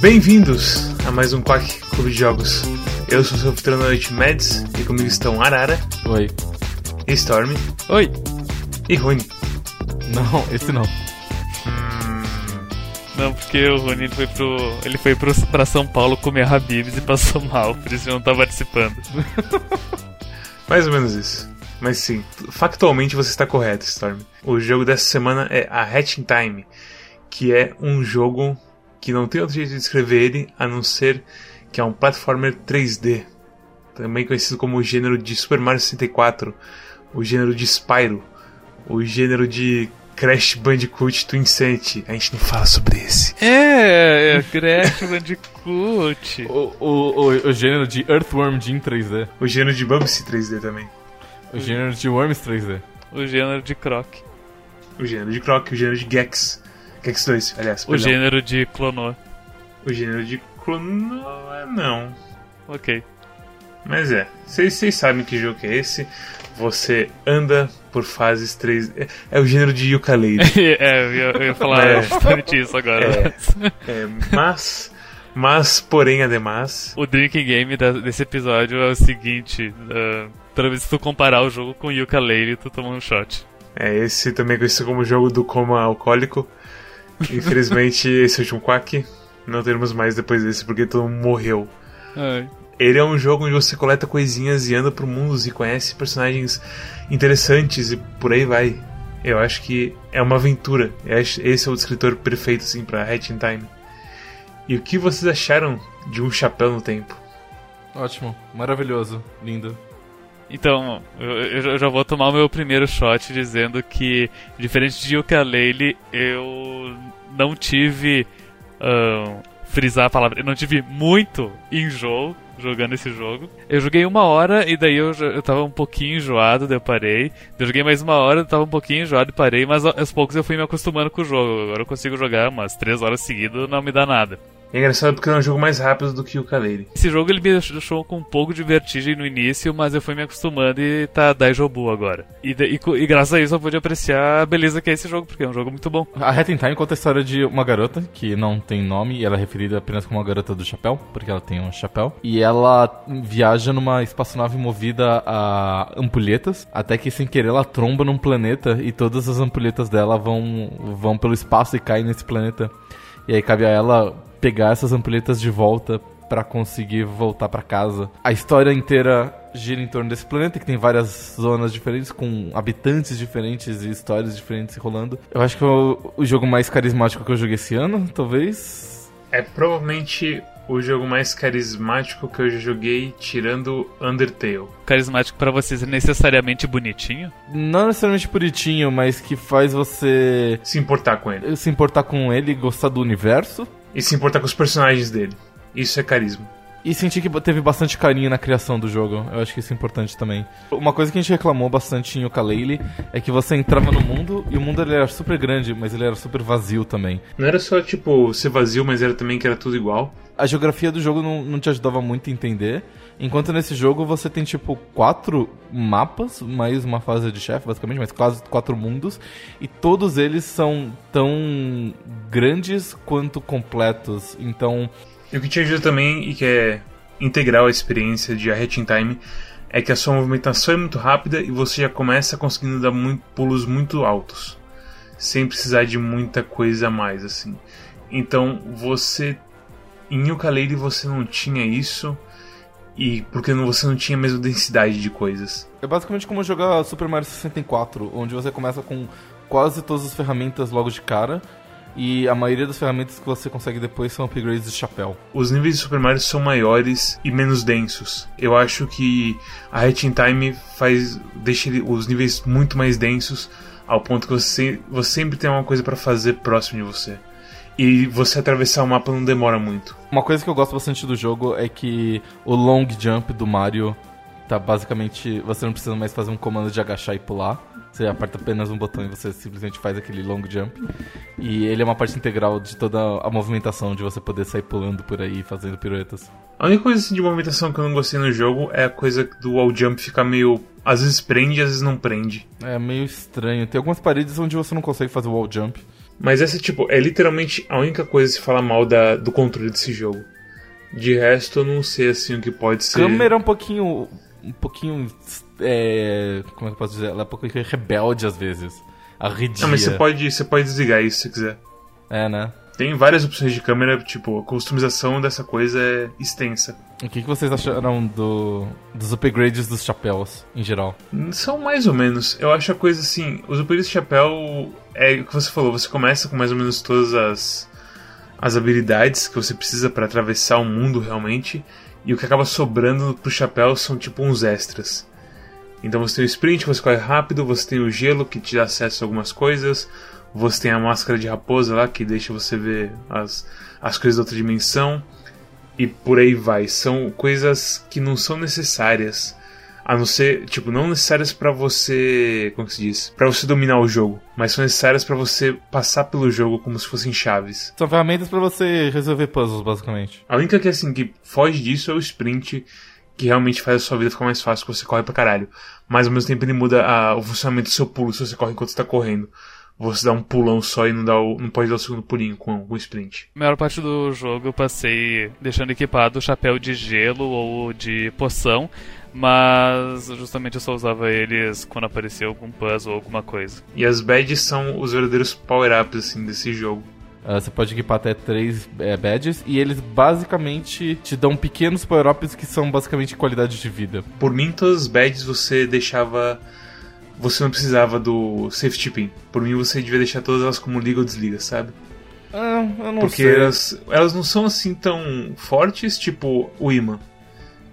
Bem-vindos a mais um Quack Clube de Jogos. Eu sou o seu anfitrião da noite Mads e comigo estão Arara, Oi. Storm Oi. e Rune. Não, esse não. Não, porque o Rony ele foi pro. ele foi pro, pra São Paulo comer Habibs e passou mal, por isso ele não tá participando. Mais ou menos isso. Mas sim, factualmente você está correto, Storm. O jogo dessa semana é a Hatching Time, que é um jogo que não tem outro jeito de descrever ele a não ser que é um platformer 3D, também conhecido como o gênero de Super Mario 64, o gênero de Spyro, o gênero de Crash Bandicoot Twin Insanity. A gente não fala sobre esse. É, é Crash Bandicoot. O, o, o, o gênero de Earthworm Jim 3D. O gênero de Bubsy 3D também. O gênero de Worms 3D. o gênero de Croc. O gênero de Croc, o gênero de Gex. Gex 2, aliás. O perdão. gênero de Clonô. O gênero de Clono... Não. Ok. Mas é, vocês sabem que jogo é esse. Você anda por fases 3. É, é o gênero de ukulele. é, eu ia, eu ia falar É. justamente isso agora. É, mas. Mas, porém, ademais. O drinking game da- desse episódio é o seguinte: ah, toda vez que tu comparar o jogo com Ukulele, tu toma um shot. É esse também conhecido como jogo do coma alcoólico. Infelizmente, esse último quack. Não teremos mais depois desse porque todo mundo morreu. Ai. Ele é um jogo onde você coleta coisinhas e anda por mundos e conhece personagens interessantes e por aí vai. Eu acho que é uma aventura. Esse é o descritor perfeito assim para Hatching Time. E o que vocês acharam de um chapéu no tempo? Ótimo. Maravilhoso. Lindo. Então, eu, eu já- vou tomar o meu primeiro shot dizendo que, diferente de Ukulele, eu não tive. frisar a palavra, eu não tive muito enjoo jogando esse jogo. Eu joguei uma hora e daí eu, eu tava um pouquinho enjoado, daí eu parei. Eu joguei mais uma hora, eu tava um pouquinho enjoado e parei, mas aos poucos eu fui me acostumando com o jogo. Agora eu consigo jogar umas três horas seguidas, não me dá nada. É engraçado porque é um jogo mais rápido do que o Ukulele. Esse jogo ele me deixou com um pouco de vertigem no início, mas eu fui me acostumando e tá Daijobu agora. E, e e graças a isso eu pude apreciar a beleza que é esse jogo, porque é um jogo muito bom. A Hat in Time conta a história de uma garota que não tem nome e ela é referida apenas como a garota do chapéu, porque ela tem um chapéu. E ela viaja numa espaçonave movida a ampulhetas, até que sem querer ela tromba num planeta e todas as ampulhetas dela vão, vão pelo espaço e caem nesse planeta. E aí cabe a ela pegar essas ampulhetas de volta pra conseguir voltar pra casa. A história inteira gira em torno desse planeta, que tem várias zonas diferentes, com habitantes diferentes e histórias diferentes rolando. Eu acho que é o jogo mais carismático que eu joguei esse ano, talvez. É provavelmente o jogo mais carismático que eu já joguei, tirando Undertale. Carismático pra vocês é necessariamente bonitinho? Não necessariamente bonitinho, mas que faz você Se importar com ele. se importar com ele, gostar do universo. E se importar com os personagens dele. Isso é carisma. E sentir que teve bastante carinho na criação do jogo. Eu acho que isso é importante também. Uma coisa que a gente reclamou bastante em Yooka-Laylee é que você entrava no mundo e o mundo ele era super grande, mas ele era super vazio também. Não era só, tipo, ser vazio, mas era também que era tudo igual. A geografia do jogo não, não te ajudava muito a entender. Enquanto nesse jogo você tem, tipo, quatro mapas, mais uma fase de chefe, basicamente, mas quase quatro mundos. E todos eles são tão grandes quanto completos. Então, E o que te ajuda também, e que é integral a experiência de A Hatching Time, é que a sua movimentação é muito rápida e você já começa conseguindo dar muito, pulos muito altos. Sem precisar de muita coisa a mais, assim. Então, você... Em Yooka-Laylee você não tinha isso, e porque você não tinha a mesma densidade de coisas. É basicamente como jogar Super Mario 64, onde você começa com quase todas as ferramentas logo de cara, e a maioria das ferramentas que você consegue depois são upgrades de chapéu. Os níveis de Super Mario são maiores e menos densos. Eu acho que a Hatching Time faz deixa os níveis muito mais densos ao ponto que você, você sempre tem uma coisa pra fazer próximo de você. E você atravessar o mapa não demora muito. Uma coisa que eu gosto bastante do jogo é que o long jump do Mario tá basicamente. Você não precisa mais fazer um comando de agachar e pular. Você aperta apenas um botão e você simplesmente faz aquele long jump. E ele é uma parte integral de toda a movimentação, de você poder sair pulando por aí, fazendo piruetas. A única coisa assim, de movimentação que eu não gostei no jogo é a coisa do wall jump ficar meio. Às vezes prende, às vezes não prende. É meio estranho. Tem algumas paredes onde você não consegue fazer wall jump. Mas essa, tipo, é literalmente a única coisa se falar mal da, do controle desse jogo. De resto, eu não sei, assim, o que pode ser... câmera é um pouquinho. Um pouquinho. É, como é que eu posso dizer? Ela é um pouquinho rebelde às vezes. Arredia. Não, mas você pode, você pode desligar isso se quiser. É, né? Tem várias opções de câmera, tipo, a customização dessa coisa é extensa. O que, que vocês acharam do, dos upgrades dos chapéus, em geral? São mais ou menos. Eu acho a coisa assim, os upgrades de chapéu é o que você falou, você começa com mais ou menos todas as, as habilidades que você precisa para atravessar o mundo realmente, e o que acaba sobrando pro chapéu são tipo uns extras. Então você tem o sprint, você corre rápido, você tem o gelo que te dá acesso a algumas coisas, você tem a máscara de raposa lá que deixa você ver as, as coisas da outra dimensão e por aí vai. São coisas que não são necessárias, a não ser, tipo, não necessárias para você, como que se diz, para você dominar o jogo, mas são necessárias para você passar pelo jogo como se fossem chaves. São ferramentas pra você resolver puzzles, basicamente. A única que assim que foge disso é o sprint, que realmente faz a sua vida ficar mais fácil, que você corre pra caralho. Mas ao mesmo tempo ele muda a- o funcionamento do seu pulo se você corre enquanto você tá correndo. Você dá um pulão só e não, dá o, não pode dar o segundo pulinho com, com o sprint. A maior parte do jogo eu passei deixando equipado o chapéu de gelo ou de poção, mas justamente eu só usava eles quando aparecia algum puzzle ou alguma coisa. E as badges são os verdadeiros power-ups assim, desse jogo. Ah, você pode equipar até três é, badges e eles basicamente te dão pequenos power-ups que são basicamente qualidade de vida. Por mim, todas as badges você deixava. Você não precisava do safety pin. Por mim, você devia deixar todas elas como liga ou desliga, sabe? Ah, eu não Porque sei. elas, elas não são assim tão fortes, tipo o imã.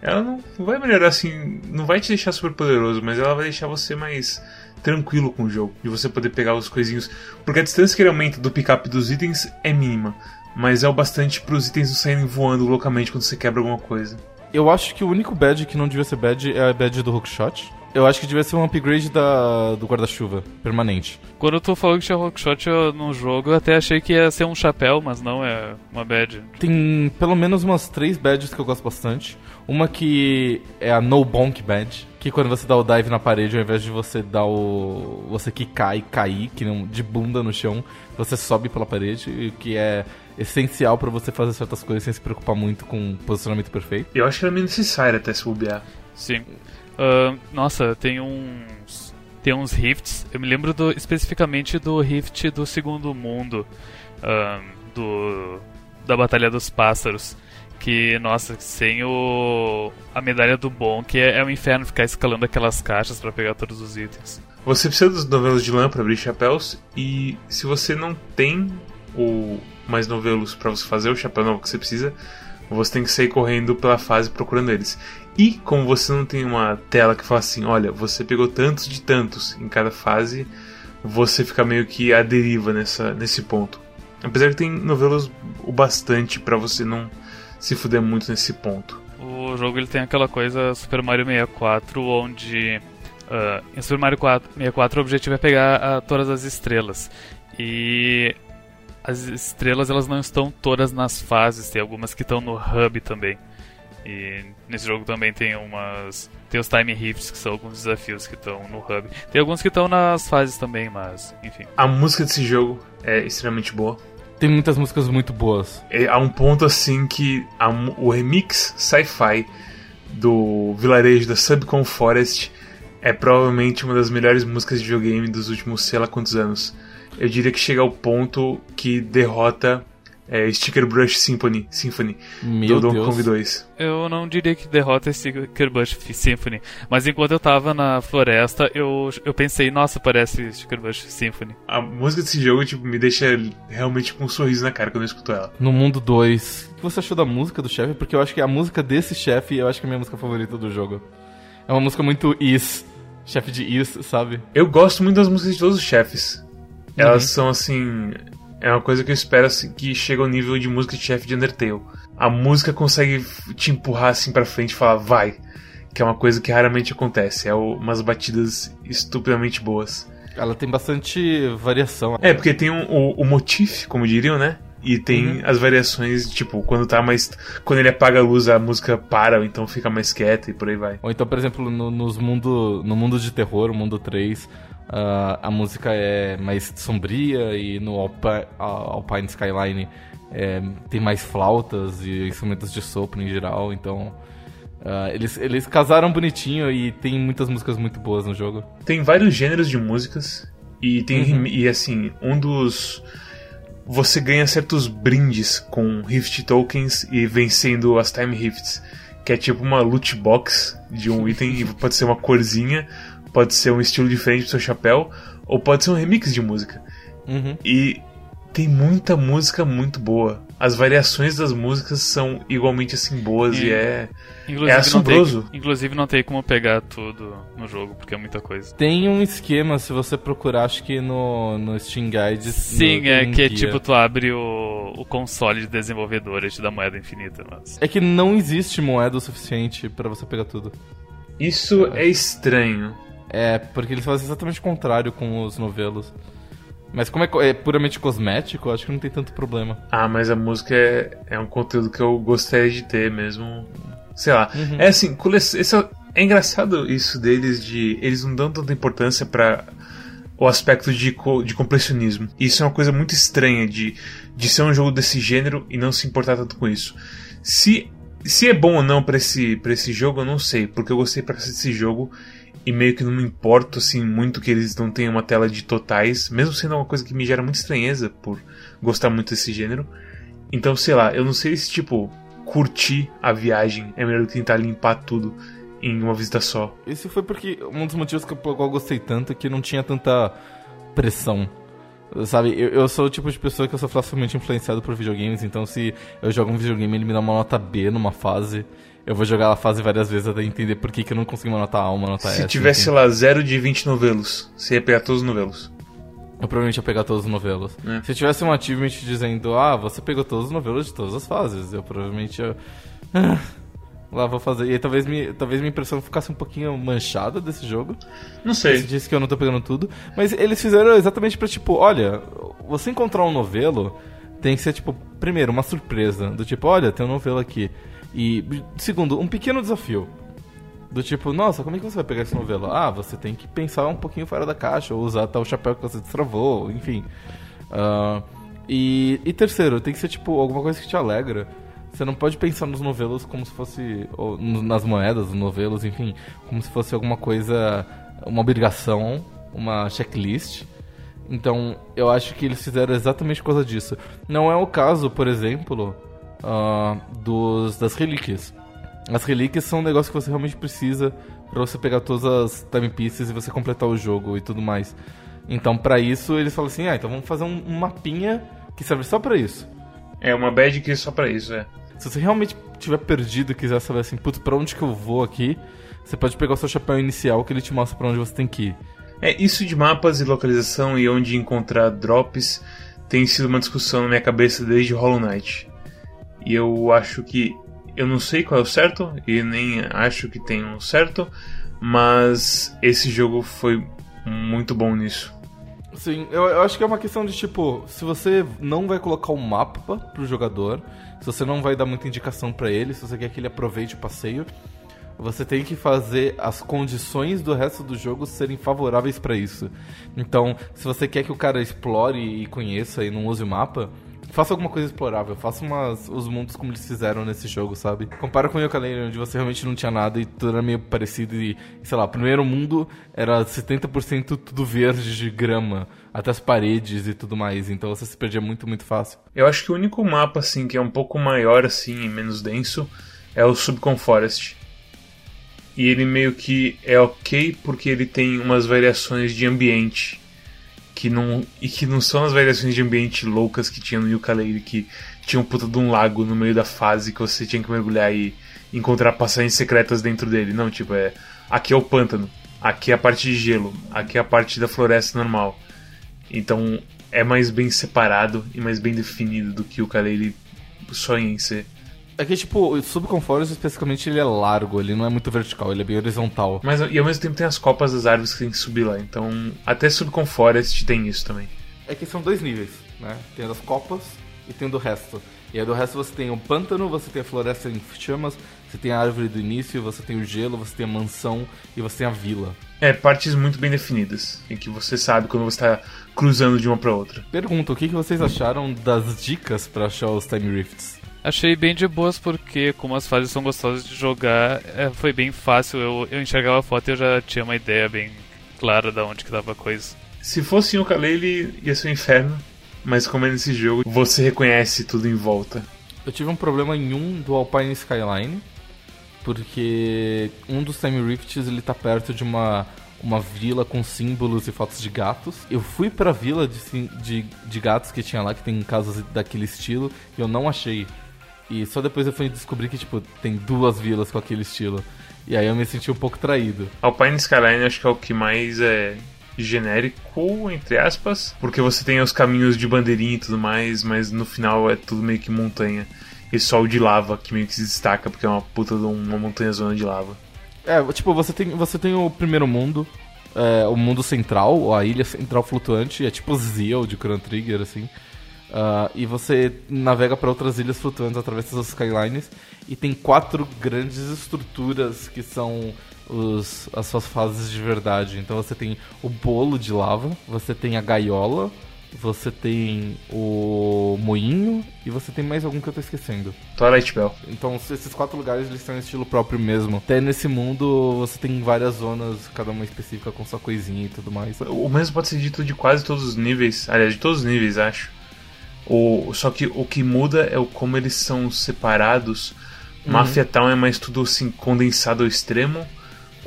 Ela não vai melhorar assim, não vai te deixar super poderoso, mas ela vai deixar você mais tranquilo com o jogo. De você poder pegar os coisinhos. Porque a distância que ele aumenta do pick-up dos itens é mínima. Mas é o bastante para os itens não saírem voando loucamente quando você quebra alguma coisa. Eu acho que o único badge que não devia ser badge é a badge do hookshot. Eu acho que devia ser um upgrade da, do guarda-chuva, permanente. Quando tu falou que tinha hookshot eu- no jogo, eu até achei que ia ser um chapéu, mas não é uma badge. Tem pelo menos umas três badges que eu gosto bastante. Uma que é a No Bonk Badge, que quando você dá o dive na parede, ao invés de você dar o. você quicar e cair, que não, de bunda no chão, você sobe pela parede, e que é essencial pra você fazer certas coisas sem se preocupar muito com o posicionamento perfeito. Eu acho que era meio necessário até se bobear. Sim. Ah, nossa, tem uns. Tem uns rifts. Eu me lembro do- especificamente do rift do segundo mundo. ah, do. Da Batalha dos Pássaros. Que, nossa, sem o. A medalha do bom, que é, é um inferno ficar escalando aquelas caixas pra pegar todos os itens. Você precisa dos novelos de lã para abrir chapéus e se você não tem o mais novelos para você fazer o chapéu novo que você precisa, você tem que sair correndo pela fase procurando eles. E como você não tem uma tela que fala assim, olha, você pegou tantos de tantos em cada fase, você fica meio que à deriva nessa, nesse ponto. Apesar que tem novelos o bastante para você não se fuder muito nesse ponto. O jogo ele tem aquela coisa Super Mario 64, onde ah, em Super Mario 4, 64 o objetivo é pegar ah, todas as estrelas. E as estrelas elas não estão todas nas fases, tem algumas que estão no hub também. E nesse jogo também tem umas. Tem os time rifts, que são alguns desafios que estão no hub. Tem alguns que estão nas fases também, mas enfim. A música desse jogo é extremamente boa. Tem muitas músicas muito boas. É, há um ponto assim que a o remix sci-fi do vilarejo da Subcon Forest é provavelmente uma das melhores músicas de videogame dos últimos sei lá quantos anos. Eu diria que chega ao ponto que derrota é, Sticker Brush Symphony, Symphony Meu do Donkey Deus. Kong 2. Eu não diria que derrota esse Bush Symphony, mas enquanto eu tava na floresta, eu, eu pensei, nossa, parece Sticker Bush Symphony. A música desse jogo tipo, me deixa realmente com um sorriso na cara quando eu escuto ela. No mundo 2, o que você achou da música do chefe? Porque eu acho que a música desse chefe, eu acho que é a minha música favorita do jogo. É uma música muito is, chefe de is, sabe? Eu gosto muito das músicas de todos os chefes. Elas são assim. É uma coisa que eu espero assim, que chega ao nível de música de chefe de Undertale. A música consegue te empurrar assim pra frente e falar, vai. Que é uma coisa que raramente acontece. É umas batidas estupidamente boas. Ela tem bastante variação. É, porque tem um- o, o motif, como diriam, né? E tem as variações, tipo, quando tá mais. Quando ele apaga a luz, a música para, ou então fica mais quieta e por aí vai. Ou então, por exemplo, no, nos mundo, no mundo de terror, o mundo 3, uh, a música é mais sombria e no Alpine, Alpine Skyline é, tem mais flautas e instrumentos de sopro em geral, então uh, eles, eles casaram bonitinho e tem muitas músicas muito boas no jogo. Tem vários gêneros de músicas e tem uhum. e assim um dos você ganha certos brindes com Rift Tokens e vencendo as Time Rifts, que é tipo uma loot box de um item e pode ser uma corzinha, pode ser um estilo diferente do seu chapéu, ou pode ser um remix de música. Uhum. E tem muita música muito boa. As variações das músicas são igualmente assim boas e, e é, é assombroso. Não tem, inclusive não tem como pegar tudo no jogo, porque é muita coisa. Tem um esquema, se você procurar, acho que no, no Steam Guide. Sim, no, é que é tipo, tu abre o, o console de desenvolvedor e te dá moeda infinita. Mas... É que não existe moeda o suficiente para você pegar tudo. Isso é estranho. É, porque eles fazem exatamente o contrário com os novelos. Mas como é, é, puramente cosmético, acho que não tem tanto problema. Ah, mas a música é, é um conteúdo que eu gostaria de ter mesmo. Sei lá. Uhum. É assim, esse é, é, engraçado isso deles de. Eles não dão tanta importância para o aspecto de, de completionismo. Isso é uma coisa muito estranha de, de ser um jogo desse gênero e não se importar tanto com isso. Se, se é bom ou não para esse, pra esse jogo, eu não sei, porque eu gostei pra desse jogo e meio que não me importo assim muito que eles não tenham uma tela de totais, mesmo sendo uma coisa que me gera muita estranheza por gostar muito desse gênero. Então, sei lá, eu não sei se tipo curtir a viagem é melhor do que tentar limpar tudo em uma visita só. Isso foi porque um dos motivos que eu, eu gostei tanto é que não tinha tanta pressão. Sabe, eu, eu sou o tipo de pessoa que eu sou facilmente influenciado por videogames, então se eu jogo um videogame e ele me dá uma nota B numa fase, eu vou jogar a fase várias vezes até entender por que, que eu não consigo uma nota A, uma nota Se S. Se tivesse, sei lá, 0 de 20 novelos, você ia pegar todos os novelos. Eu provavelmente ia pegar todos os novelos. É. Se tivesse um achievement dizendo, ah, você pegou todos os novelos de todas as fases, eu provavelmente ia... Lá vou fazer. E aí, talvez, me, talvez minha impressão ficasse um pouquinho manchada desse jogo. Não sei. Você disse que eu não tô pegando tudo. Mas eles fizeram exatamente pra, tipo, olha, você encontrar um novelo tem que ser, tipo, primeiro, uma surpresa. Do tipo, olha, tem um novelo aqui. E, segundo, um pequeno desafio. Do tipo, nossa, como é que você vai pegar esse novelo? Ah, você tem que pensar um pouquinho fora da caixa, ou usar tal chapéu que você destravou, enfim. Uh, e, e terceiro, tem que ser tipo alguma coisa que te alegra. Você não pode pensar nos novelos como se fosse. Ou nas moedas, nos novelos, enfim, como se fosse alguma coisa. Uma obrigação, uma checklist. Então, eu acho que eles fizeram exatamente por causa disso. Não é o caso, por exemplo, uh, dos, das relíquias. As relíquias são um negócio que você realmente precisa para você pegar todas as time pieces e você completar o jogo e tudo mais. Então, para isso, eles falam assim: ah, então vamos fazer um, mapinha que serve só para isso. É, uma badge que é só para isso, é. Se você realmente tiver perdido e quiser saber assim, putz, pra onde que eu vou aqui, você pode pegar o seu chapéu inicial que ele te mostra para onde você tem que ir. É, isso de mapas e localização e onde encontrar drops tem sido uma discussão na minha cabeça desde Hollow Knight. E eu acho que. Eu não sei qual é o certo, e nem acho que tem um certo, mas esse jogo foi muito bom nisso. Sim, eu, eu, acho que é uma questão de tipo, se você não vai colocar um mapa pro jogador, se você não vai dar muita indicação para ele, se você quer que ele aproveite o passeio, você tem que fazer as condições do resto do jogo serem favoráveis para isso. Então, se você quer que o cara explore e conheça e não use o mapa, Faça alguma coisa explorável, faça umas, os mundos como eles fizeram nesse jogo, sabe? Compara com o yooka onde você realmente não tinha nada e tudo era meio parecido e, sei lá, o primeiro mundo era 70% tudo verde de grama, até as paredes e tudo mais, então você se perdia muito, muito fácil. Eu acho que o único mapa, assim, que é um pouco maior, assim, e menos denso, é o Subcon Forest. E ele meio que é ok porque ele tem umas variações de ambiente que não e que não são as variações de ambiente loucas que tinha no Yooka-Laylee que tinha um puta de um lago no meio da fase que você tinha que mergulhar e encontrar passagens secretas dentro dele. Não, tipo, é aqui é o pântano, aqui é a parte de gelo, aqui é a parte da floresta normal. Então é mais bem separado e mais bem definido do que o Yooka-Laylee sonha em ser. É que, tipo, o Subconforest, especificamente, ele é largo, ele não é muito vertical, ele é bem horizontal. Mas, e ao mesmo tempo tem as copas das árvores que tem que subir lá, então até Subconforest tem isso também. É que são dois níveis, né? Tem as copas e tem o do resto. E aí do resto você tem o pântano, você tem a floresta em chamas, você tem a árvore do início, você tem o gelo, você tem a mansão e você tem a vila. É, partes muito bem definidas, em que você sabe quando você está cruzando de uma para outra. Pergunta, o que, que vocês acharam das dicas para achar os Time Rifts? Achei bem de boas porque, como as fases são gostosas de jogar, é, foi bem fácil. Eu, eu enxergava a foto e eu já tinha uma ideia bem clara de onde que dava a coisa. Se fosse em Ukulele, ia ser um inferno. Mas como é nesse jogo, você reconhece tudo em volta. Eu tive um problema em um do Alpine Skyline, porque um dos Time Rifts ele tá perto de uma, uma vila com símbolos e fotos de gatos. Eu fui pra vila de, de, de gatos que tinha lá, que tem casas daquele estilo, e eu não achei. E só depois eu fui descobrir que, tipo, tem duas vilas com aquele estilo. E aí eu me senti um pouco traído. Alpine Skyline acho que é o que mais é genérico, entre aspas, porque você tem os caminhos de bandeirinha e tudo mais, mas no final é tudo meio que montanha. E só o de lava que meio que se destaca, porque é uma puta de uma montanha zona de lava. É, tipo, você tem, você tem o primeiro mundo, é, o mundo central, a ilha central flutuante, é tipo Zeal de Chrono Trigger, assim. Uh, e você navega para outras ilhas flutuantes através dessas skylines. E tem quatro grandes estruturas que são os, as suas fases de verdade. Então você tem o bolo de lava, você tem a gaiola, você tem o moinho e você tem mais algum que eu tô esquecendo. Twilight Bell. Então esses quatro lugares eles têm um estilo próprio mesmo. Até nesse mundo você tem várias zonas, cada uma específica com sua coisinha e tudo mais. O mesmo pode ser dito de quase todos os níveis, aliás, de todos os níveis, acho. O, só que o que muda é o como eles são separados. Uhum. Mafia Town é mais tudo assim condensado ao extremo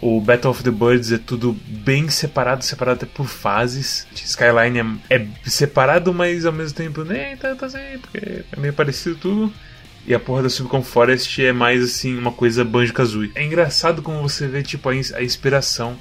o Battle of the Birds é tudo bem separado, separado até por fases. Skyline é, é separado, mas ao mesmo tempo nem tanto assim, porque é meio parecido tudo. E a porra da Subcon Forest é mais assim, uma coisa Banjo-Kazooie. É engraçado como você vê tipo a, a inspiração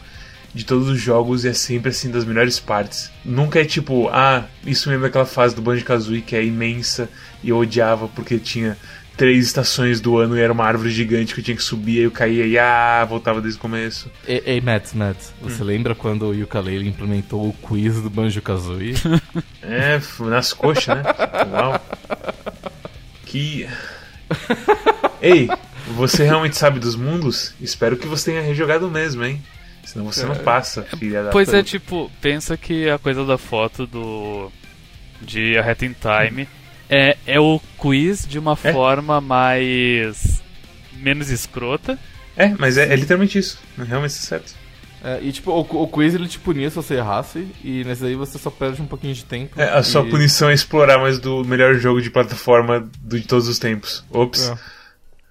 de todos os jogos e é sempre assim das melhores partes. Nunca é tipo, ah, isso mesmo daquela fase do Banjo-Kazooie que é imensa e eu odiava porque tinha três estações do ano e era uma árvore gigante que eu tinha que subir, aí eu caía e ah, voltava desde o começo. Ei, ei Matt, Matt, você hum. lembra quando o Yooka-Laylee implementou o quiz do Banjo-Kazooie? é, nas coxas, né? Uau. Que... Ei, você realmente sabe dos mundos? Espero que você tenha rejogado mesmo, hein? Senão você não é. passa, filha da Pois é, tipo, pensa que a coisa da foto do... de A Hat in Time... É, é o quiz de uma é? forma mais. menos escrota. É, mas é, é literalmente isso. Realmente é certo. É, e tipo, o, o, quiz ele te punia se você errasse, e nesse aí você só perde um pouquinho de tempo. É, a e... sua punição é explorar mais do melhor jogo de plataforma de todos os tempos. Ops. É.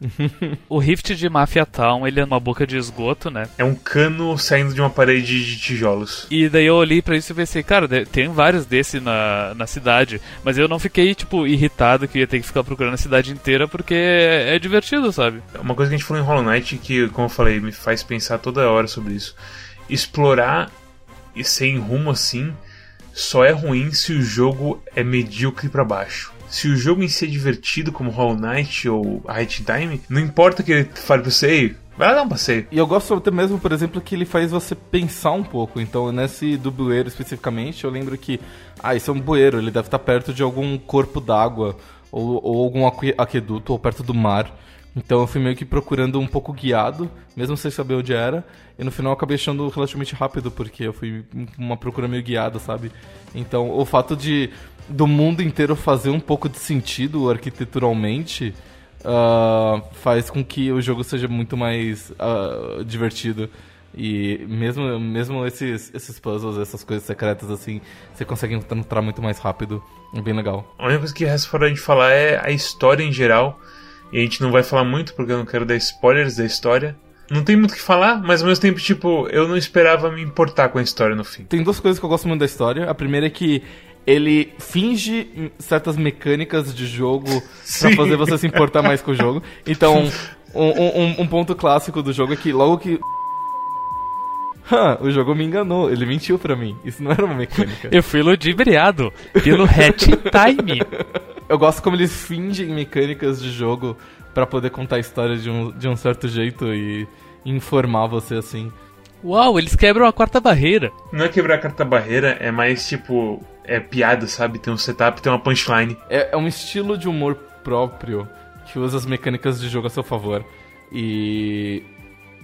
o Rift de Mafia Town, ele é uma boca de esgoto, né? É um cano saindo de uma parede de tijolos. E daí eu olhei para isso e pensei, cara, tem vários desse na, na cidade. Mas eu não fiquei, tipo, irritado que ia ter que ficar procurando a cidade inteira, porque é, é divertido, sabe? Uma coisa que a gente falou em Hollow Knight que, como eu falei, me faz pensar toda hora sobre isso. Explorar e sem rumo assim só é ruim se o jogo é medíocre para baixo se o jogo em si é divertido, como Hollow Knight ou High Time, não importa que ele fale pra você, vai lá dar um passeio. E eu gosto até mesmo, por exemplo, que ele faz você pensar um pouco. Então, nesse do bueiro especificamente, eu lembro que, ah, isso é um bueiro, ele deve estar perto de algum corpo d'água, ou, ou algum aqueduto, ou perto do mar. Então eu fui meio que procurando um pouco guiado, mesmo sem saber onde era. E no final eu acabei achando relativamente rápido, porque eu fui uma procura meio guiada, sabe? Então o fato de do mundo inteiro fazer um pouco de sentido arquiteturalmente uh, faz com que o jogo seja muito mais uh, divertido. E mesmo, mesmo esses, esses puzzles, essas coisas secretas assim, você consegue entrar muito mais rápido. É bem legal. A única coisa que resta fora a gente falar é a história em geral. E a gente não vai falar muito porque eu não quero dar spoilers da história. Não tem muito o que falar, mas ao mesmo tempo, tipo, eu não esperava me importar com a história no fim. Tem duas coisas que eu gosto muito da história. A primeira é que ele finge certas mecânicas de jogo para fazer você se importar mais com o jogo. Então, um, um, um, ponto clássico do jogo é que logo que. O jogo me enganou, ele mentiu pra mim. Isso não era uma mecânica. Eu fui ludibriado pelo Hatch Time. Eu gosto como eles fingem mecânicas de jogo para poder contar a história de um, de um certo jeito e informar você assim. Uau, eles quebram a quarta barreira. Não é quebrar a quarta barreira, é mais tipo é piada, sabe? Tem um setup, tem uma punchline. É, é um estilo de humor próprio que usa as mecânicas de jogo a seu favor. E.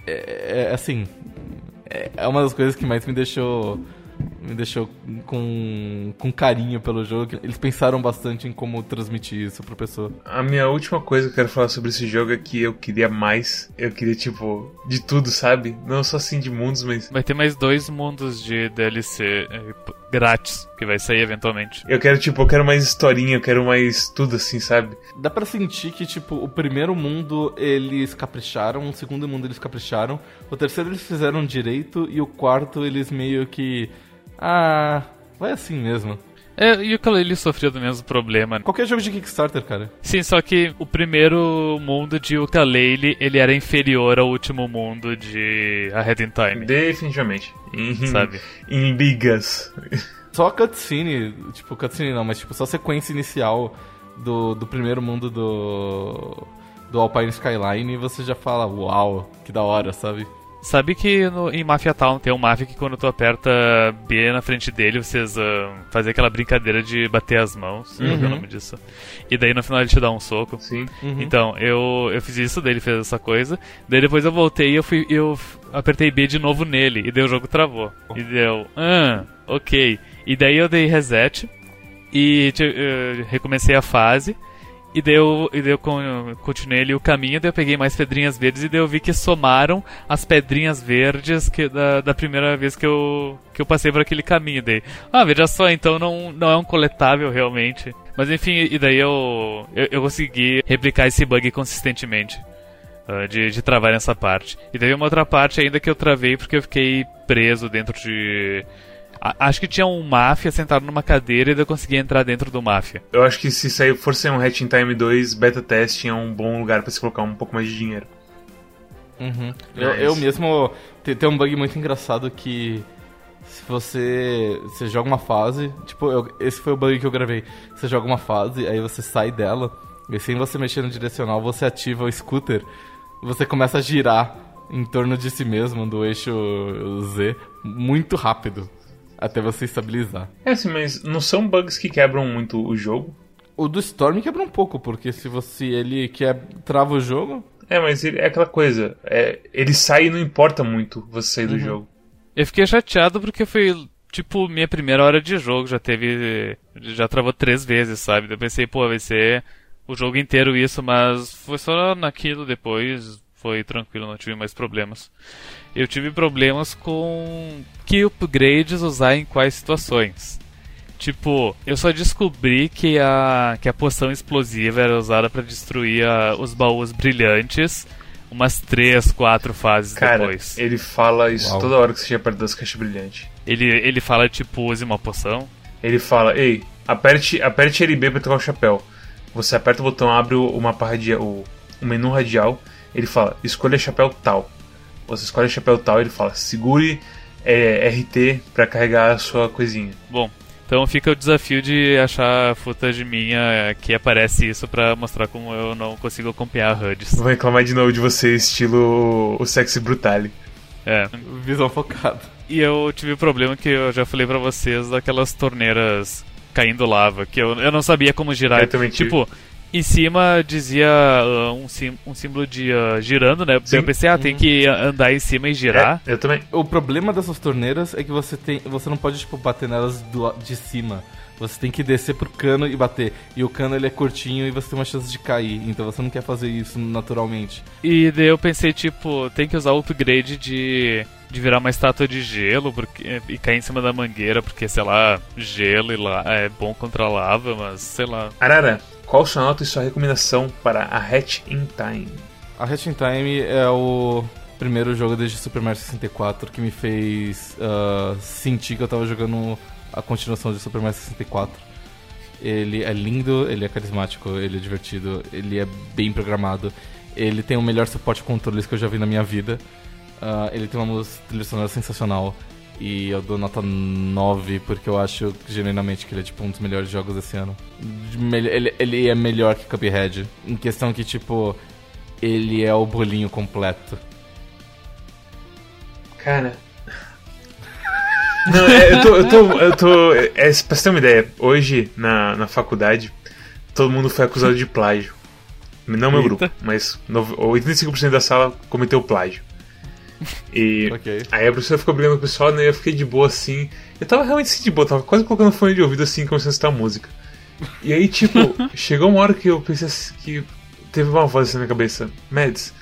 É, é assim. É, uma das coisas que mais me deixou me deixou com, com carinho pelo jogo. Eles pensaram bastante em como transmitir isso pra pessoa. A minha última coisa que eu quero falar sobre esse jogo é que eu queria mais. Eu queria, tipo, de tudo, sabe? Não só assim de mundos, mas. Vai ter mais dois mundos de DLC eh, grátis que vai sair eventualmente. Eu quero, tipo, eu quero mais historinha, eu quero mais tudo assim, sabe? Dá pra sentir que, tipo, o primeiro mundo eles capricharam, o segundo mundo eles capricharam, o terceiro eles fizeram direito e o quarto eles meio que ah, vai assim mesmo. É, e o Ukulele sofreu do mesmo problema. Qualquer jogo de Kickstarter, cara. Sim, só que o primeiro mundo de Ukulele, ele era inferior ao último mundo de A Head in Time. Definitivamente. Em, Sabe? Em ligas. Só cutscene, tipo, cutscene não, mas tipo, só sequência inicial do, do primeiro mundo do, do Alpine Skyline e você já fala, uau, que da hora, sabe? Sabe que no, em Mafia Town tem um Mafia que quando tu aperta B na frente dele, vocês uh, fazem aquela brincadeira de bater as mãos, uhum. é o nome disso. E daí no final ele te dá um soco. Sim. Uhum. Então, eu, eu fiz isso, daí ele fez essa coisa. Daí depois eu voltei e eu, fui, eu apertei B de novo nele, e daí o jogo travou. E deu, ah, ok. E daí eu dei reset, e uh, recomecei a fase. E daí eu, e daí eu continuei ali o caminho, daí eu peguei mais pedrinhas verdes e daí eu vi que somaram as pedrinhas verdes que, da, da primeira vez que eu, que eu passei por aquele caminho. Daí, ah, veja só, então não, não é um coletável realmente. Mas enfim, e daí eu, eu, eu consegui replicar esse bug consistentemente. Uh, de, de travar nessa parte. E teve uma outra parte ainda que eu travei porque eu fiquei preso dentro de Acho que tinha um máfia sentado numa cadeira e eu conseguia entrar dentro do máfia. Eu acho que se sair, for ser um Hatch in Time 2 beta test, é um bom lugar para se colocar um pouco mais de dinheiro. Uhum. Eu, eu, mesmo. Tem, tem, um bug muito engraçado que. Se você, você joga uma fase. Tipo, eu, esse foi o bug que eu gravei. Você joga uma fase, aí você sai dela. E sem você mexer no direcional, você ativa o scooter. Você começa a girar em torno de si mesmo, do eixo Z, muito rápido até você estabilizar. É assim, mas não são bugs que quebram muito o jogo? O do Storm quebra um pouco, porque se você ele quer trava o jogo. É, mas ele, é aquela coisa, é, ele sai e não importa muito você sair do uhum. jogo. Eu fiquei chateado porque foi tipo minha primeira hora de jogo, já teve já travou três vezes, sabe? Eu pensei, pô, vai ser o jogo inteiro isso, mas foi só naquilo depois, foi tranquilo, não tive mais problemas eu tive problemas com que upgrades usar em quais situações. Tipo, eu só descobri que a, que a poção explosiva era usada para destruir a, os baús brilhantes umas 3, 4 fases Cara, depois. Ele fala isso Uau. toda hora que você chega perto das caixas brilhantes. Ele, ele fala, tipo, use uma poção. Ele fala, ei, aperte, aperte LB pra trocar o chapéu. Você aperta o botão, abre o, mapa radial, o, o menu radial. Ele fala, escolha chapéu tal. Você escolhe o chapéu tal e ele fala: segure é, RT para carregar a sua coisinha. Bom, então fica o desafio de achar footage minha que aparece isso para mostrar como eu não consigo acompanhar HUDs. Vou reclamar de novo de você, estilo o sexy brutale. É. Visão focada. E eu tive um problema que eu já falei para vocês daquelas torneiras caindo lava, que eu, eu não sabia como girar. Eu também tive. Tipo, em cima dizia uh, um, sim, um símbolo de uh, girando, né? Sim. Eu pensei, ah, tem uhum. que andar em cima e girar. É, eu também. O problema dessas torneiras é que você tem, você não pode tipo bater nelas do, de cima. Você tem que descer pro cano e bater. E o cano ele é curtinho e você tem uma chance de cair. Então você não quer fazer isso naturalmente. E daí eu pensei, tipo, tem que usar o upgrade de, de virar uma estátua de gelo porque, e cair em cima da mangueira, porque, sei lá, gelo e lá é bom contra a lava, mas sei lá. Arara, qual nota e sua recomendação para a Hatch in Time? A Hatch in Time é o primeiro jogo desde Super Mario 64 que me fez uh, sentir que eu estava jogando a continuação de Super Mario 64. Ele é lindo, ele é carismático, ele é divertido, ele é bem programado. Ele tem o melhor suporte de controles que eu já vi na minha vida. Uh, ele tem uma trilha sonora sensacional. E eu dou nota 9 porque eu acho genuinamente que ele é tipo um dos melhores jogos desse ano. Ele, ele é melhor que Cuphead. Em questão que, tipo, ele é o bolinho completo. Cara. Não, é, eu tô. Eu tô, eu tô é, pra você ter uma ideia, hoje na, na faculdade, todo mundo foi acusado de plágio. Não meu Eita. grupo, mas no- 85% da sala cometeu plágio. E Ok. aí a professora ficou brigando com o pessoal, né? Eu fiquei de boa assim. Eu tava realmente assim de boa, tava quase colocando fone de ouvido assim, começando a escutar música. E aí, tipo, chegou uma hora que eu pensei assim, que teve uma voz assim na minha cabeça: Mads,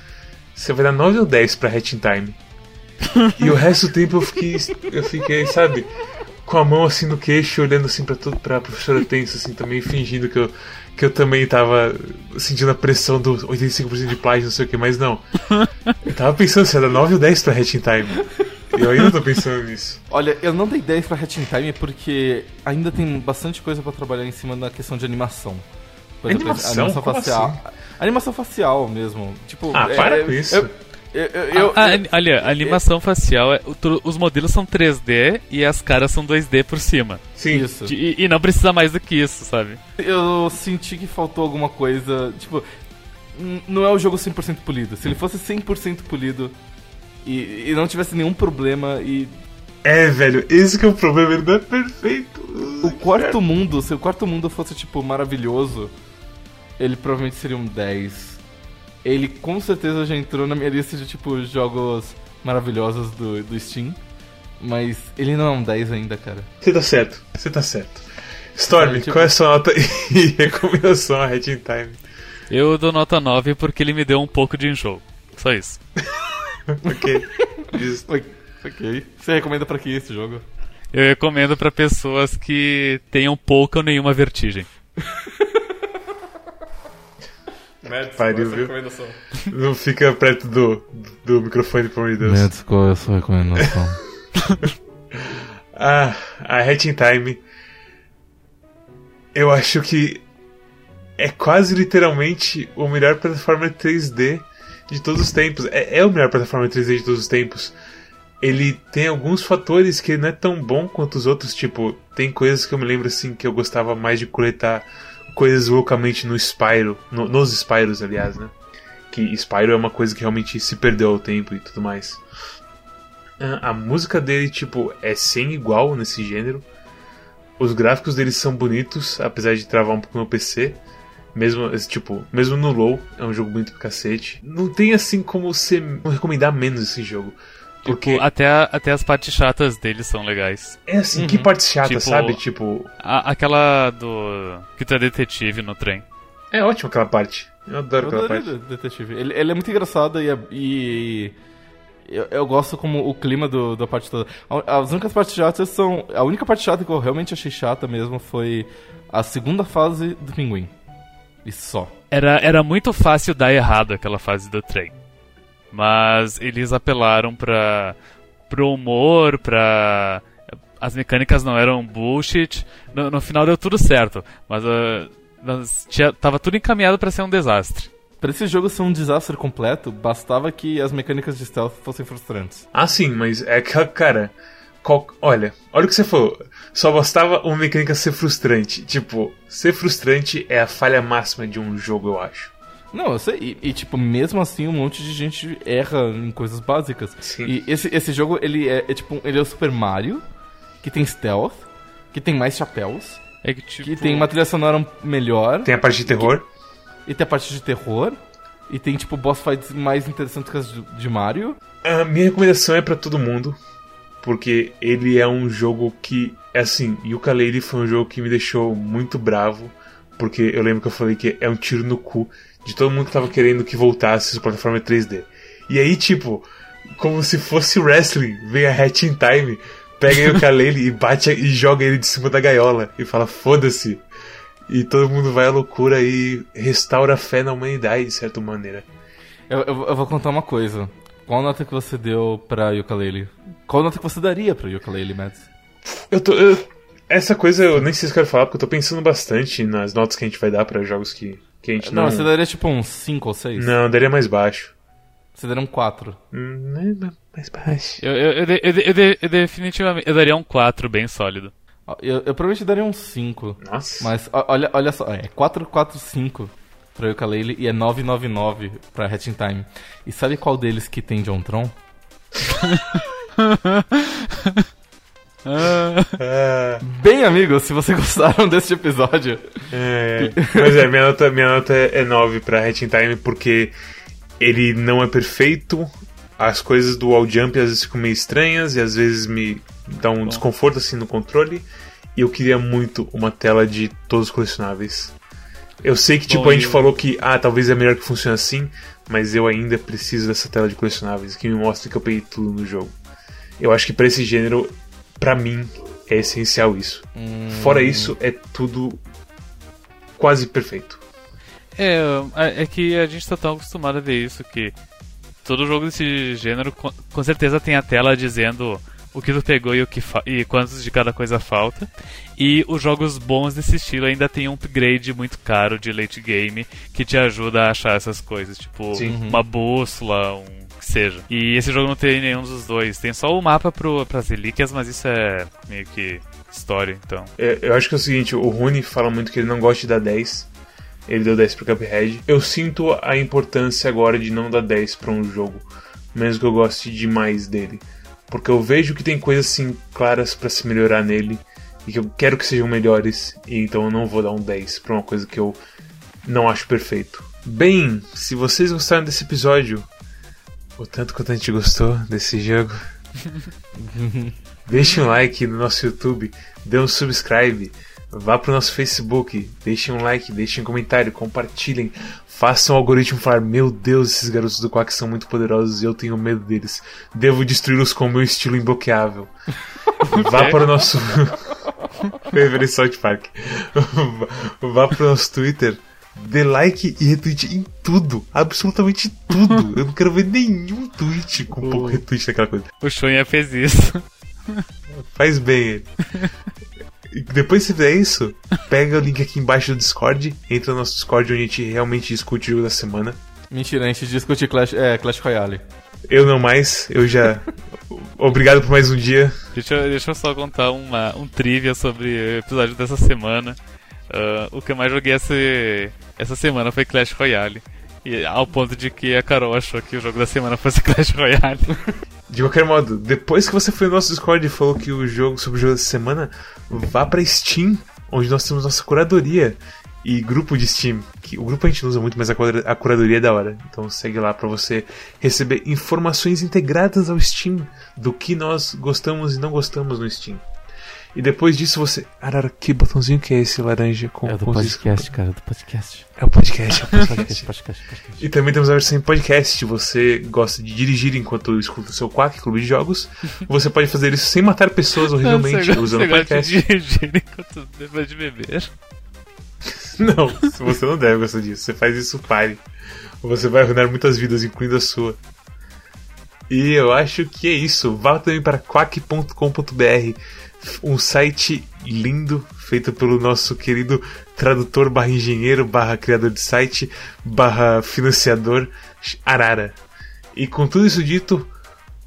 você vai dar 9 ou 10 pra Hatching Time? E o resto do tempo eu fiquei, eu fiquei, sabe, com a mão assim no queixo, olhando assim pra, tudo, pra professora tenso, assim, também fingindo que eu, que eu também tava sentindo a pressão do 85% de plágio, não sei o que, mas não. Eu tava pensando se era 9 ou 10 pra Hatching Time. Eu ainda tô pensando nisso. Olha, eu não dei 10 pra Hatching Time porque ainda tem bastante coisa pra trabalhar em cima da questão de animação. Por exemplo, Animação? a animação facial. assim? Animação facial mesmo. Tipo, Ah, é- para é- com isso. Eu, eu, eu, eu- Ah, a- olha, a animação facial, é, os modelos são 3D e as caras são 2D por cima. Sim. Isso. De- E, e não precisa mais do que isso, sabe? Eu senti que faltou alguma coisa. Tipo, não é o jogo 100% polido. Se ele fosse 100% polido e, e não tivesse nenhum problema e É, velho, esse que é o problema, ele não é perfeito. o quarto mundo, se o quarto mundo fosse, tipo, maravilhoso, ele provavelmente seria um 10. Ele com certeza já entrou na minha lista de, tipo, jogos maravilhosos do, do Steam. Mas ele não é um 10 ainda, cara. Você tá certo, você tá certo. Storm, É, tipo- qual é a sua nota e recomendação a Hatching Time? Eu dou nota 9 porque ele me deu um pouco de enjoo. Só isso. Ok. Justo. Ok. Você recomenda pra que esse jogo? Eu recomendo pra pessoas que tenham pouca ou nenhuma vertigem. Pariu, viu? Não fica perto do, do microfone, pelo amor de Deus. qual é a sua recomendação? Ah, a Hatching Time. Eu acho que é quase literalmente o melhor plataforma 3D de todos os tempos. É, é o melhor plataforma 3D de todos os tempos. Ele tem alguns fatores que não é tão bom quanto os outros, tipo, tem coisas que eu me lembro assim que eu gostava mais de coletar coisas loucamente no Spyro, no- nos Spyros, aliás, né? Que Spyro é uma coisa que realmente se perdeu ao tempo e tudo mais. Ah, A música dele, tipo, é sem igual nesse gênero. Os gráficos deles são bonitos, apesar de travar um pouco no PC. Mesmo, tipo, mesmo no low, é um jogo bonito pra cacete. Não tem assim como você recomendar menos esse jogo. Porque Tipo, até, a- até as partes chatas dele são legais. é assim, que parte chata, Tipo- sabe? Tipo, A- aquela do. que tu é detetive no trem. é ótimo aquela parte. Eu adoro Eu aquela parte. Detetive. Ele, ele é muito engraçado e, é- e eu, eu gosto como o clima do, da parte toda. A- As únicas partes chatas são. A única parte chata que eu realmente achei chata mesmo foi a segunda fase do pinguim. E só. Era, era muito fácil dar errado aquela fase do trem. Mas eles apelaram pra. pro humor, pra. As mecânicas não eram bullshit. No, no final deu tudo certo. Mas, ah, mas tinha, tava tudo encaminhado pra ser um desastre. Pra esse jogo ser um desastre completo, bastava que as mecânicas de stealth fossem frustrantes. Ah, sim, mas é que, cara. qual- olha, olha o que você falou. Só bastava uma mecânica ser frustrante. Tipo, ser frustrante é a falha máxima de um jogo, eu acho. Não, eu sei. E, e, tipo, mesmo assim, um monte de gente erra em coisas básicas. Sim. E esse, esse jogo, ele é, é tipo, ele é o Super Mario, que tem stealth, que tem mais chapéus, É que, tipo, que tem uma trilha sonora melhor, Tem a parte de terror. e tem a parte de terror, e tem, tipo, boss fights mais interessantes que as de, Mario. A minha recomendação é pra todo mundo, porque ele é um jogo que, é assim, Yooka-Laylee foi um jogo que me deixou muito bravo, porque eu lembro que eu falei que é um tiro no cu de todo mundo que tava querendo que voltasse a plataforma 3D. E aí, tipo, como se fosse wrestling, vem a Hatching Time, pega Yooka-Laylee e bate e joga ele de cima da gaiola e fala foda-se. E todo mundo vai à loucura e restaura a fé na humanidade, de certa maneira. Eu, eu, eu vou contar uma coisa. Qual nota que você deu pra Yooka-Laylee? Qual nota que você daria pra Yooka-Laylee, Mads? Eu tô. eu- essa coisa eu nem sei se eu quero falar, porque eu tô pensando bastante nas notas que a gente vai dar pra jogos que, que a gente Não, não. você daria, tipo, uns 5 ou 6? Não, daria mais baixo. Você daria um 4. Hum, né, mais baixo. Eu, eu, eu, eu, eu de- eu definitivamente. Eu daria um 4 bem sólido. Eu, eu provavelmente daria um 5. Nossa. Mas olha, olha só, é 445 pra Yooka-Laylee e é 999 pra Hatching Time. E sabe qual deles que tem John Tron? Ah, Bem, amigos, se vocês gostaram deste episódio, é, mas é, minha nota, minha nota é 9 pra Hatching Time porque ele não é perfeito. As coisas do wall jump às vezes ficam meio estranhas e às vezes me dão um desconforto assim no controle. E eu queria muito uma tela de todos os colecionáveis. Eu sei que tipo Bom, a gente eu- falou que ah, talvez é melhor que funcione assim, mas eu ainda preciso dessa tela de colecionáveis que me mostre que eu peguei tudo no jogo. Eu acho que pra esse gênero, pra mim, é essencial isso. Fora isso, é tudo quase perfeito. é, é que a gente tá tão acostumado a ver isso que todo jogo desse gênero com, certeza tem a tela dizendo o que tu pegou e, o que e quantos de cada coisa falta. E os jogos bons desse estilo ainda tem um upgrade muito caro de late game que te ajuda a achar essas coisas, tipo Sim. uma bússola, um que seja. E esse jogo não tem nenhum dos dois. Tem só o mapa pro, pras relíquias, mas isso é meio que história, então. É, eu acho que é o seguinte, o Rune fala muito que ele não gosta de dar 10. Ele deu 10 pro Cuphead. Eu sinto a importância agora de não dar 10 pra um jogo, mesmo que eu goste demais dele. Porque eu vejo que tem coisas assim claras pra se melhorar nele e que eu quero que sejam melhores, e então eu não vou dar um 10 pra uma coisa que eu não acho perfeito. Bem, se vocês gostaram desse episódio, o tanto quanto a gente gostou desse jogo, Deixe um like no nosso YouTube, dê um subscribe, vá pro nosso Facebook, deixe um like, deixe um comentário, compartilhem, façam o algoritmo falar: Meu Deus, esses garotos do Quack são muito poderosos e eu tenho medo deles. Devo destruí-los com o meu estilo imbloqueável. Vá para o nosso. Favorite South Park. Vá pro nosso Twitter. Dê like e retweet em tudo, absolutamente tudo. Eu não quero ver nenhum tweet com pouco retweet daquela coisa. O Shunha fez isso. Faz bem ele. Depois que você fizer isso, pega o link aqui embaixo do Discord, entra no nosso Discord onde a gente realmente discute o jogo da semana. mentira, a gente discute Clash, é, Clash Royale. Eu não mais, eu já. Obrigado por mais um dia. Deixa, eu- deixa eu só contar uma, um trivia sobre o episódio dessa semana. Ah, o que eu mais joguei essa, essa semana foi Clash Royale. E, ao ponto de que a Carol achou que o jogo da semana fosse Clash Royale. De qualquer modo, depois que você foi no nosso Discord e falou que o jogo sobre o jogo dessa semana, vá pra Steam, onde nós temos nossa curadoria e grupo de Steam. Que o grupo a gente não usa muito, mas a cura- a curadoria é da hora. Então segue lá pra você receber informações integradas ao Steam do que nós gostamos e não gostamos no Steam. E depois disso você. Arara, que botãozinho que é esse laranja com É do com podcast, cara, do podcast. É o podcast, é o podcast. Podcast, podcast, podcast. E também temos a versão em podcast. Você gosta de dirigir enquanto escuta o seu Quack Clube de Jogos. Você pode fazer isso sem matar pessoas horrivelmente Você- usando você o gosta podcast. de dirigir enquanto depois de beber. Não, você não deve gostar disso. Você faz isso, pare. Você vai arruinar muitas vidas, incluindo a sua. E eu acho que é isso. Vá também para quack.com.br, um site lindo feito pelo nosso querido tradutor barra engenheiro barra criador de site barra financiador Arara. E com tudo isso dito,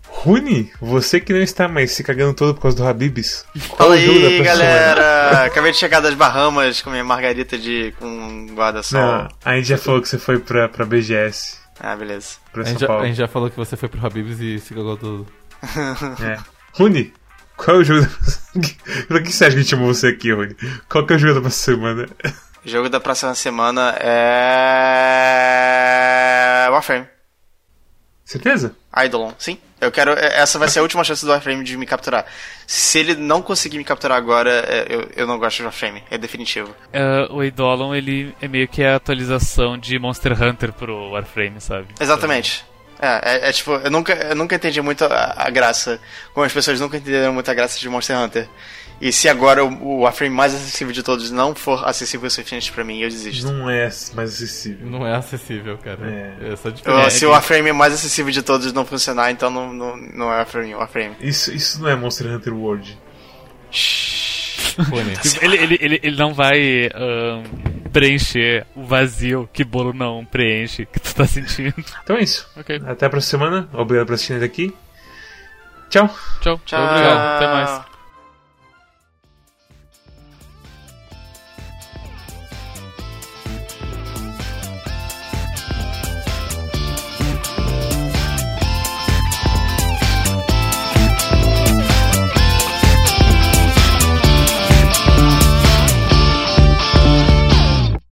Rune, você que não está mais se cagando todo por causa do Habibs. Fala aí, galera! Acabei de chegar das Bahamas com minha margarita de com guarda-sol. Não, a gente já falou que você foi pra, pra BGS, Ah, beleza. pra A São gente, já, Paulo. a gente já falou que você foi pro Habibs e se cagou tudo. É. Rune, qual é o jogo da... Pra que você acha que a gente chamou você aqui, Rune? Qual que é o jogo da próxima semana? O jogo da próxima semana é. Warframe. Certeza? Eidolon, sim. Eu quero. Essa vai ser a última chance do Warframe de me capturar. Se ele não conseguir me capturar agora, é, eu, eu não gosto de Warframe. É definitivo. Ah, o Eidolon, ele é meio que a atualização de Monster Hunter pro Warframe, sabe? Exatamente. É, é, é tipo, eu nunca, eu nunca entendi muito a, a graça. Como as pessoas nunca entenderam muito a graça de Monster Hunter. E se agora o, o Warframe mais acessível de todos não for acessível o suficiente pra mim, eu desisto. Não é mais acessível. Não é acessível, cara. É. É, só Eu- diferente. se o Warframe mais acessível de todos não funcionar, então não, não, não é Warframe. Warframe. Isso, isso não é Monster Hunter World. Rune. Tipo, ele, ele, ele, ele não vai ahn, preencher o vazio que bolo não preenche, que tu tá sentindo. Então é isso. Ok. Até a próxima semana. Obrigado por assistir aqui. Tchau. Tchau. Tchau. Obrigado. Até mais.